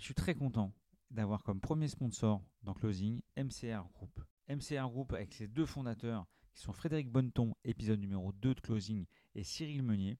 Je suis très content d'avoir comme premier sponsor dans Closing MCR Group. MCR Group avec ses deux fondateurs qui sont Frédéric Bonneton, épisode numéro 2 de Closing, et Cyril Meunier.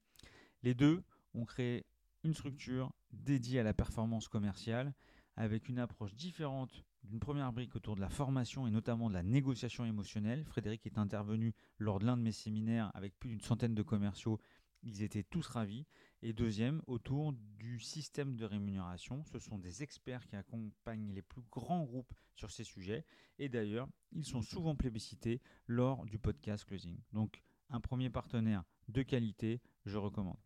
Les deux ont créé une structure dédiée à la performance commerciale avec une approche différente d'une première brique autour de la formation et notamment de la négociation émotionnelle. Frédéric est intervenu lors de l'un de mes séminaires avec plus d'une centaine de commerciaux ils étaient tous ravis. Et deuxième, autour du système de rémunération. Ce sont des experts qui accompagnent les plus grands groupes sur ces sujets. Et d'ailleurs, ils sont souvent plébiscités lors du podcast Closing. Donc, un premier partenaire de qualité, je recommande.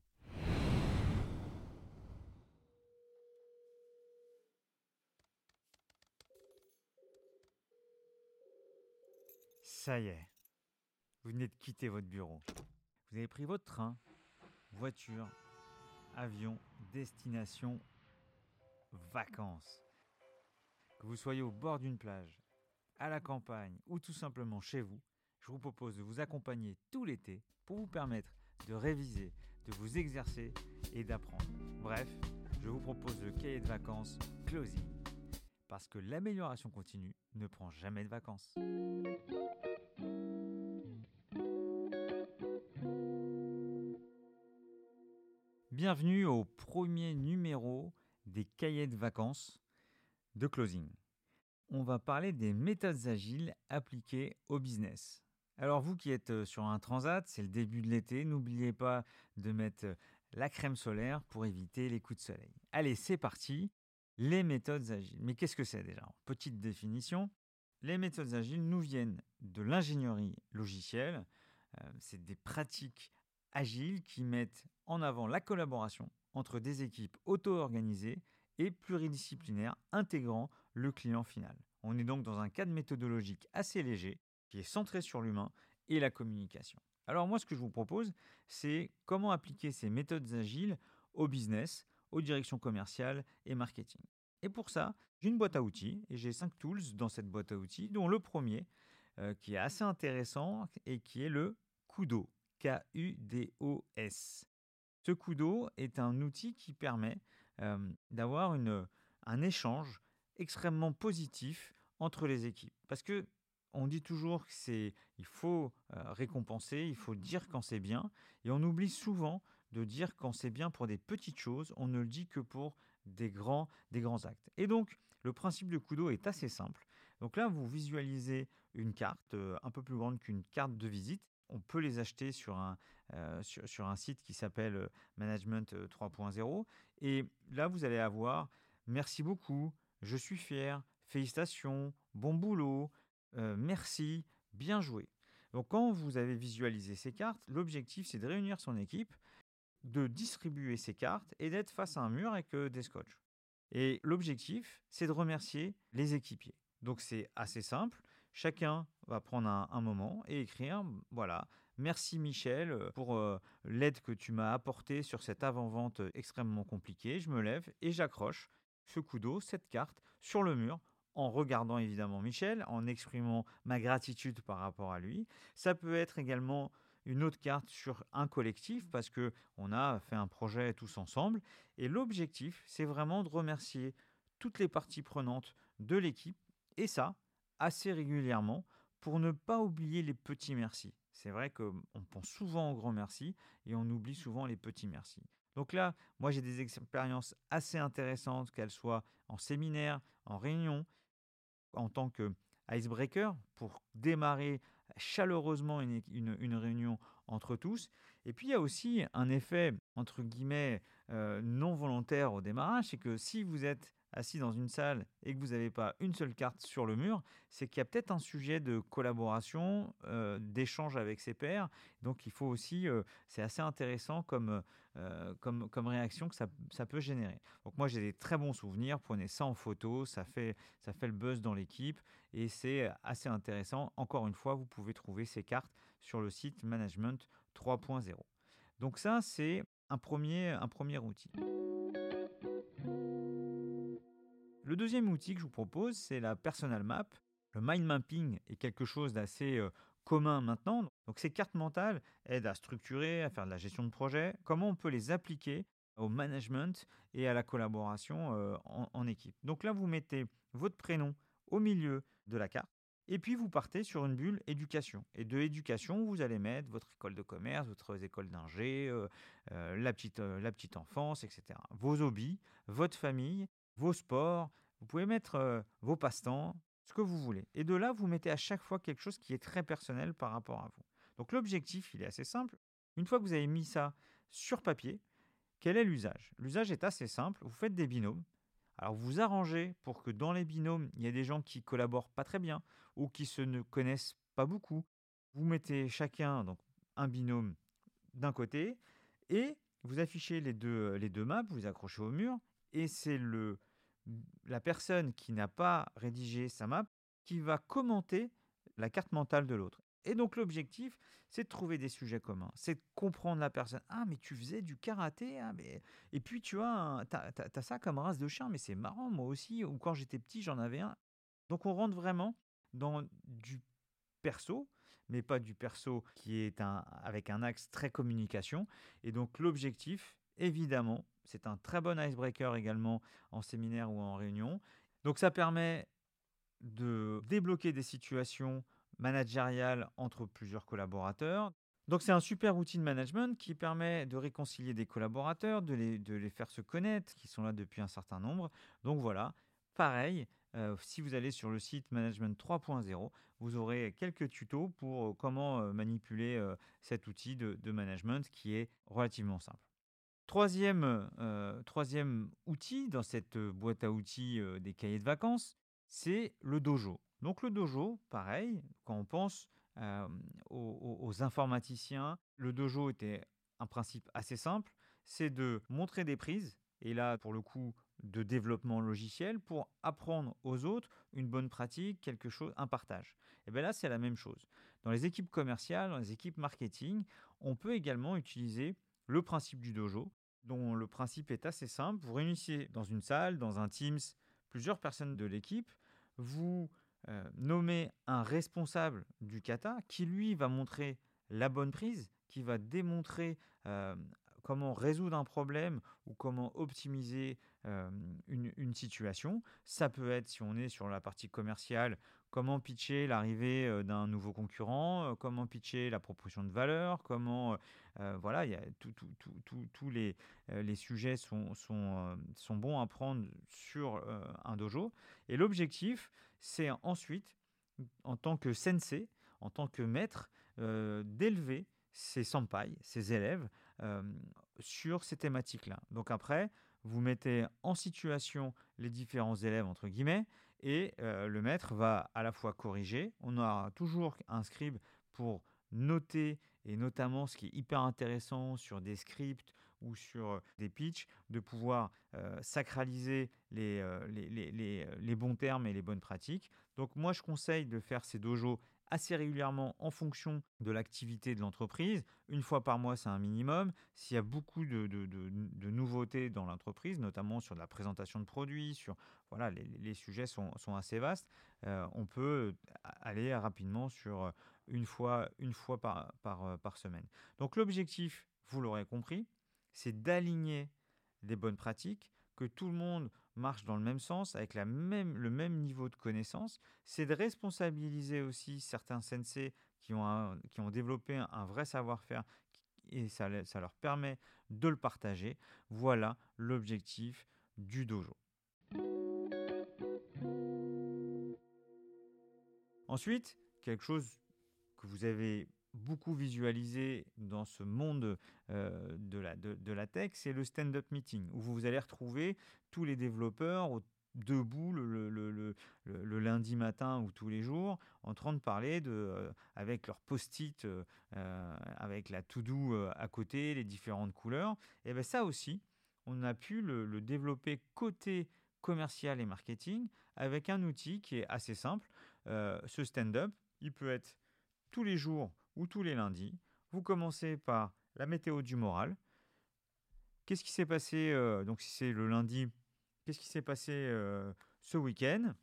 Ça y est, vous venez de quitter votre bureau. Vous avez pris votre train voiture, avion, destination, vacances. Que vous soyez au bord d'une plage, à la campagne ou tout simplement chez vous, je vous propose de vous accompagner tout l'été pour vous permettre de réviser, de vous exercer et d'apprendre. Bref, je vous propose le cahier de vacances Closing. Parce que l'amélioration continue ne prend jamais de vacances. Bienvenue au premier numéro des cahiers de vacances de Closing. On va parler des méthodes agiles appliquées au business. Alors vous qui êtes euh, sur un transat, c'est le début de l'été, n'oubliez pas de mettre euh, la crème solaire pour éviter les coups de soleil. Allez, c'est parti. Les méthodes agiles. Mais qu'est-ce que c'est déjà? Petite définition. Les méthodes agiles nous viennent de l'ingénierie logicielle. Euh, c'est des pratiques agiles qui mettent en avant la collaboration entre des équipes auto-organisées et pluridisciplinaires intégrant le client final. On est donc dans un cadre méthodologique assez léger qui est centré sur l'humain et la communication. Alors moi ce que je vous propose c'est comment appliquer ces méthodes agiles au business, aux directions commerciales et marketing. Et pour ça, j'ai une boîte à outils et j'ai cinq tools dans cette boîte à outils, dont le premier euh, qui est assez intéressant et qui est le Kudo. K-U-D-O-S. Ce Kudo est un outil qui permet d'avoir un échange extrêmement positif entre les équipes. Parce que on dit toujours qu'il faut euh, récompenser, il faut dire quand c'est bien, et on oublie souvent de dire quand c'est bien pour des petites choses, on ne le dit que pour des grands, actes. Et donc, le principe de Kudo est assez simple. Donc là, vous visualisez une carte un peu plus grande qu'une carte de visite, on peut les acheter sur un, euh, sur, un site qui s'appelle euh, Management 3.0. Euh, Et là, vous allez avoir merci beaucoup, je suis fier, félicitations, bon boulot, merci, bien joué. Donc quand vous avez visualisé ces cartes, l'objectif c'est de réunir son équipe, de distribuer ces cartes et d'être face à un mur avec des scotch. Et l'objectif c'est de remercier les équipiers. Donc c'est assez simple. Chacun va prendre un, moment et écrire, voilà, merci Michel euh, pour euh, l'aide que tu m'as apportée sur cette avant-vente extrêmement compliquée. Je me lève et j'accroche ce coup d'eau, cette carte, sur le mur en regardant évidemment Michel, en exprimant ma gratitude par rapport à lui. Ça peut être également une autre carte sur un collectif parce que on a fait un projet tous ensemble et l'objectif c'est vraiment de remercier toutes les parties prenantes de l'équipe et ça, assez régulièrement, pour ne pas oublier les petits merci. C'est vrai qu'on pense souvent aux grands merci et on oublie souvent les petits merci. Donc là, moi j'ai des expériences assez intéressantes, qu'elles soient en séminaire, en réunion, en tant que icebreaker pour démarrer chaleureusement une, réunion entre tous. Et puis il y a aussi un effet, entre guillemets, euh, non volontaire au démarrage, c'est que si vous êtes assis dans une salle et que vous n'avez pas une seule carte sur le mur, c'est qu'il y a peut-être un sujet de collaboration, euh, d'échange avec ses pairs. Donc il faut aussi, euh, c'est assez intéressant comme, euh, comme, comme réaction que ça, ça peut générer. Donc moi j'ai des très bons souvenirs, prenez ça en photo, ça fait, ça fait le buzz dans l'équipe et c'est assez intéressant. Encore une fois, vous pouvez trouver ces cartes sur le site Management 3.0. Donc ça, c'est un premier, un premier outil. Le deuxième outil que je vous propose, c'est la personal map. Le mind mapping est quelque chose d'assez euh, commun maintenant. Donc ces cartes mentales aident à structurer, à faire de la gestion de projet. Comment on peut les appliquer au management et à la collaboration en, en équipe? Donc là, vous mettez votre prénom au milieu de la carte. Et puis vous partez sur une bulle éducation. Et de éducation, vous allez mettre votre école de commerce, votre école d'ingé, la, petite, la petite enfance, etc. Vos hobbies, votre famille, vos sports. Vous pouvez mettre vos passe-temps, ce que vous voulez. Et de là, vous mettez à chaque fois quelque chose qui est très personnel par rapport à vous. Donc l'objectif, il est assez simple. Une fois que vous avez mis ça sur papier, quel est l'usage? L'usage est assez simple. Vous faites des binômes. Alors vous arrangez pour que dans les binômes, il y ait des gens qui collaborent pas très bien ou qui se ne connaissent pas beaucoup. Vous mettez chacun donc un binôme d'un côté et vous affichez les deux, les deux maps, vous accrochez au mur et c'est le la personne qui n'a pas rédigé sa map qui va commenter la carte mentale de l'autre. Et donc l'objectif, c'est de trouver des sujets communs, c'est de comprendre la personne. Ah, mais tu faisais du karaté, ah, mais... et puis tu as, as, ça comme race de chien, mais c'est marrant, moi aussi, ou quand j'étais petit, j'en avais un. Donc on rentre vraiment dans du perso, mais pas du perso qui est un, avec un axe très communication. Et donc l'objectif, évidemment, c'est un très bon icebreaker également en séminaire ou en réunion. Donc ça permet de débloquer des situations managériales entre plusieurs collaborateurs. Donc c'est un super outil de management qui permet de réconcilier des collaborateurs, de les, faire se connaître, qui sont là depuis un certain nombre. Donc voilà, pareil, euh, si vous allez sur le site Management 3.0, vous aurez quelques tutos pour euh, comment euh, manipuler cet outil de management qui est relativement simple. Troisième, troisième outil dans cette boîte à outils des cahiers de vacances, c'est le dojo. Donc le dojo, pareil, quand on pense aux, informaticiens, le dojo était un principe assez simple, c'est de montrer des prises, et là pour le coup de développement logiciel, pour apprendre aux autres une bonne pratique, quelque chose, un partage. Et bien là c'est la même chose. Dans les équipes commerciales, dans les équipes marketing, on peut également utiliser le principe du dojo, dont le principe est assez simple. Vous réunissez dans une salle, dans un Teams, plusieurs personnes de l'équipe, vous euh, nommez un responsable du kata qui, lui, va montrer la bonne prise, qui va démontrer euh, comment résoudre un problème ou comment optimiser une, situation. Ça peut être, si on est sur la partie commerciale, comment pitcher l'arrivée d'un nouveau concurrent, comment pitcher la proposition de valeur, comment... Euh, voilà, tous les, les sujets sont, sont, sont bons à prendre sur un dojo. Et l'objectif, c'est ensuite, en tant que sensei, en tant que maître, d'élever ses senpai, ses élèves, sur ces thématiques-là. Donc après, vous mettez en situation les différents élèves, entre guillemets, et euh, le maître va à la fois corriger, on aura toujours un scribe pour noter, et notamment ce qui est hyper intéressant sur des scripts ou sur euh, des pitchs, de pouvoir euh, sacraliser les, les, bons termes et les bonnes pratiques. Donc moi je conseille de faire ces dojos assez régulièrement en fonction de l'activité de l'entreprise. Une fois par mois, c'est un minimum. S'il y a beaucoup de, de, nouveautés dans l'entreprise, notamment sur la présentation de produits, sur voilà, les, sujets sont, sont, assez vastes, euh, on peut aller rapidement sur une fois, une fois par, par, par semaine. Donc l'objectif, vous l'aurez compris, c'est d'aligner des bonnes pratiques, que tout le monde marche dans le même sens, avec le même niveau de connaissance, c'est de responsabiliser aussi certains sensei qui ont, qui ont développé un, vrai savoir-faire et ça, ça leur permet de le partager. Voilà l'objectif du dojo. Ensuite, quelque chose que vous avez beaucoup visualisé dans ce monde euh, de, la, de, la tech, c'est le stand-up meeting, où vous allez retrouver tous les développeurs debout le, le, le, le, lundi matin ou tous les jours en train de parler de, euh, avec leur post-it, euh, avec la to-do à côté, les différentes couleurs. Et bien ça aussi, on a pu le, développer côté commercial et marketing avec un outil qui est assez simple. ce stand-up, il peut être tous les jours ou tous les lundis. Vous commencez par la météo du moral. Qu'est-ce qui s'est passé, euh, donc si c'est le lundi, qu'est-ce qui s'est passé euh, ce week-end?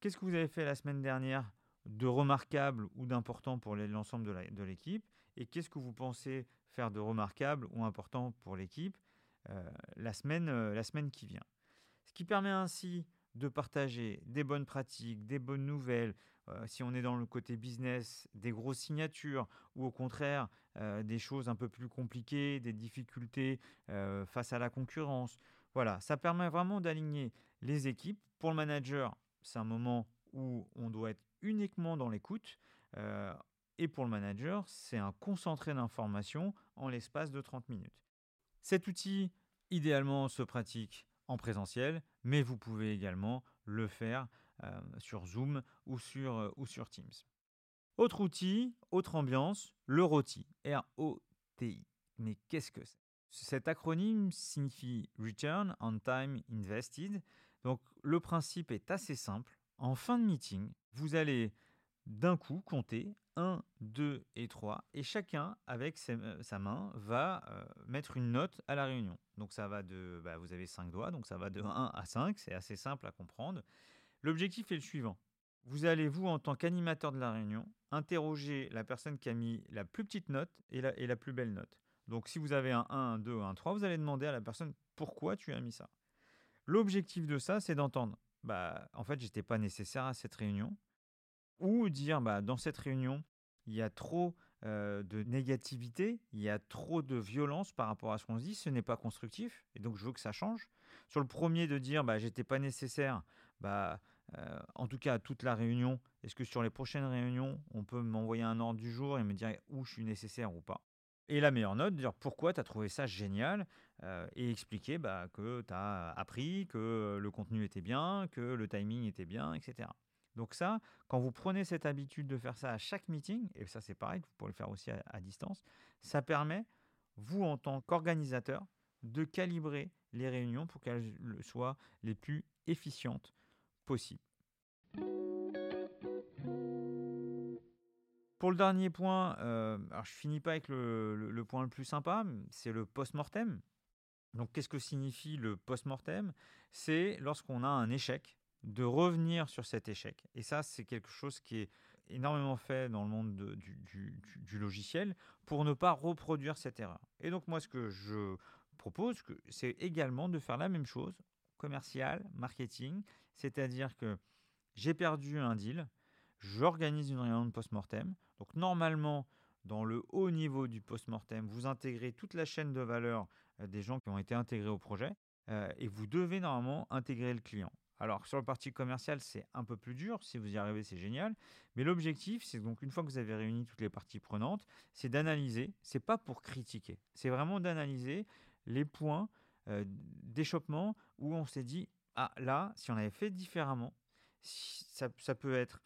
Qu'est-ce que vous avez fait la semaine dernière de remarquable ou d'important pour l'ensemble de l'équipe? Et qu'est-ce que vous pensez faire de remarquable ou important pour l'équipe la, semaine, la semaine qui vient? Ce qui permet ainsi de partager des bonnes pratiques, des bonnes nouvelles, si on est dans le côté business, des grosses signatures, ou au contraire des choses un peu plus compliquées, des difficultés face à la concurrence. Voilà, ça permet vraiment d'aligner les équipes. Pour le manager, c'est un moment où on doit être uniquement dans l'écoute. Euh, et pour le manager, c'est un concentré d'informations en l'espace de 30 minutes. Cet outil, idéalement, se pratique en présentiel, mais vous pouvez également le faire euh, sur Zoom ou sur, euh, ou sur Teams. Autre outil, autre ambiance, le ROTI. R-O-T-I. Mais qu'est-ce que c'est? Cet acronyme signifie Return on Time Invested. Donc le principe est assez simple. En fin de meeting, vous allez d'un coup compter 1, 2 et 3 et chacun avec euh, sa main va euh, mettre une note à la réunion. Donc ça va de, bah, vous avez 5 doigts, donc ça va de 1 à 5, c'est assez simple à comprendre. L'objectif est le suivant. Vous allez, vous, en tant qu'animateur de la réunion, interroger la personne qui a mis la plus petite note et la, plus belle note. Donc si vous avez un 1, un 2, un 3, vous allez demander à la personne pourquoi tu as mis ça. L'objectif de ça, c'est d'entendre bah, en fait, j'étais pas nécessaire à cette réunion. Ou dire, bah, dans cette réunion, il y a trop de négativité, il y a trop de violence par rapport à ce qu'on se dit, ce n'est pas constructif, et donc je veux que ça change. Sur le premier de dire, bah, j'étais pas nécessaire, bah, en tout cas à toute la réunion, est-ce que sur les prochaines réunions, on peut m'envoyer un ordre du jour et me dire où je suis nécessaire ou pas? Et la meilleure note, dire pourquoi tu as trouvé ça génial et expliquer bah, que tu as appris, que le contenu était bien, que le timing était bien, etc. Donc ça, quand vous prenez cette habitude de faire ça à chaque meeting, et ça c'est pareil, vous pouvez le faire aussi à, distance, ça permet, vous en tant qu'organisateur, de calibrer les réunions pour qu'elles soient les plus efficientes possibles. Pour le dernier point, euh, alors je finis pas avec le, point le plus sympa, c'est le post-mortem. Donc qu'est-ce que signifie le post-mortem? C'est lorsqu'on a un échec, de revenir sur cet échec. Et ça, c'est quelque chose qui est énormément fait dans le monde du, logiciel pour ne pas reproduire cette erreur. Et donc moi, ce que je propose, c'est également de faire la même chose, commercial, marketing, c'est-à-dire que j'ai perdu un deal, j'organise une réunion de post-mortem. Donc normalement, dans le haut niveau du post-mortem, vous intégrez toute la chaîne de valeur euh, des gens qui ont été intégrés au projet euh, et vous devez normalement intégrer le client. Alors sur le parti commercial, c'est un peu plus dur. Si vous y arrivez, c'est génial. Mais l'objectif, c'est donc une fois que vous avez réuni toutes les parties prenantes, c'est d'analyser. C'est pas pour critiquer. C'est vraiment d'analyser les points euh, d'échoppement où on s'est dit ah là, si on avait fait différemment, ça, ça peut être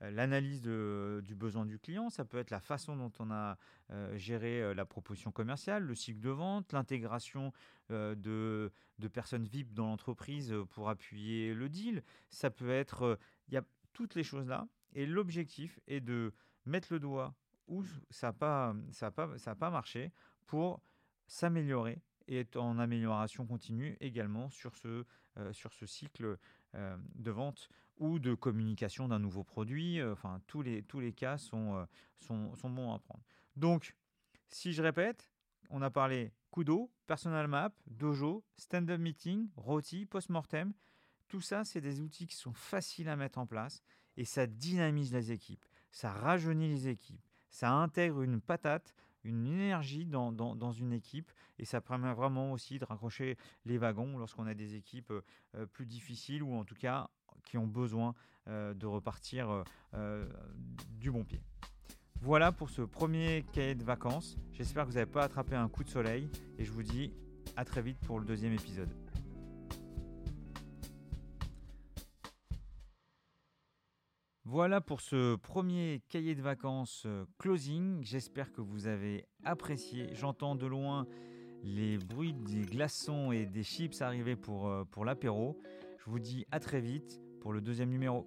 l'analyse du besoin du client, ça peut être la façon dont on a euh, géré euh, la proposition commerciale, le cycle de vente, l'intégration de, personnes VIP dans l'entreprise pour appuyer le deal. Ça peut être, il y a toutes les choses là. Et l'objectif est de mettre le doigt où ça n'a pas, pas, pas marché pour s'améliorer et être en amélioration continue également sur ce, sur ce cycle de vente ou de communication d'un nouveau produit. Euh, enfin, tous les, tous les cas sont, euh, sont, sont, bons à prendre. Donc, si je répète, on a parlé Kudo, Personal Map, Dojo, Stand-up Meeting, Roti, Postmortem. Tout ça, c'est des outils qui sont faciles à mettre en place et ça dynamise les équipes, ça rajeunit les équipes, ça intègre une patate, une énergie dans, dans, dans, une équipe et ça permet vraiment aussi de raccrocher les wagons lorsqu'on a des équipes euh, plus difficiles ou en tout cas qui ont besoin euh, de repartir euh, euh, du bon pied. Voilà pour ce premier cahier de vacances. J'espère que vous n'avez pas attrapé un coup de soleil et je vous dis à très vite pour le deuxième épisode. Voilà pour ce premier cahier de vacances closing. J'espère que vous avez apprécié. J'entends de loin les bruits des glaçons et des chips arriver pour, pour l'apéro. Je vous dis à très vite pour le deuxième numéro.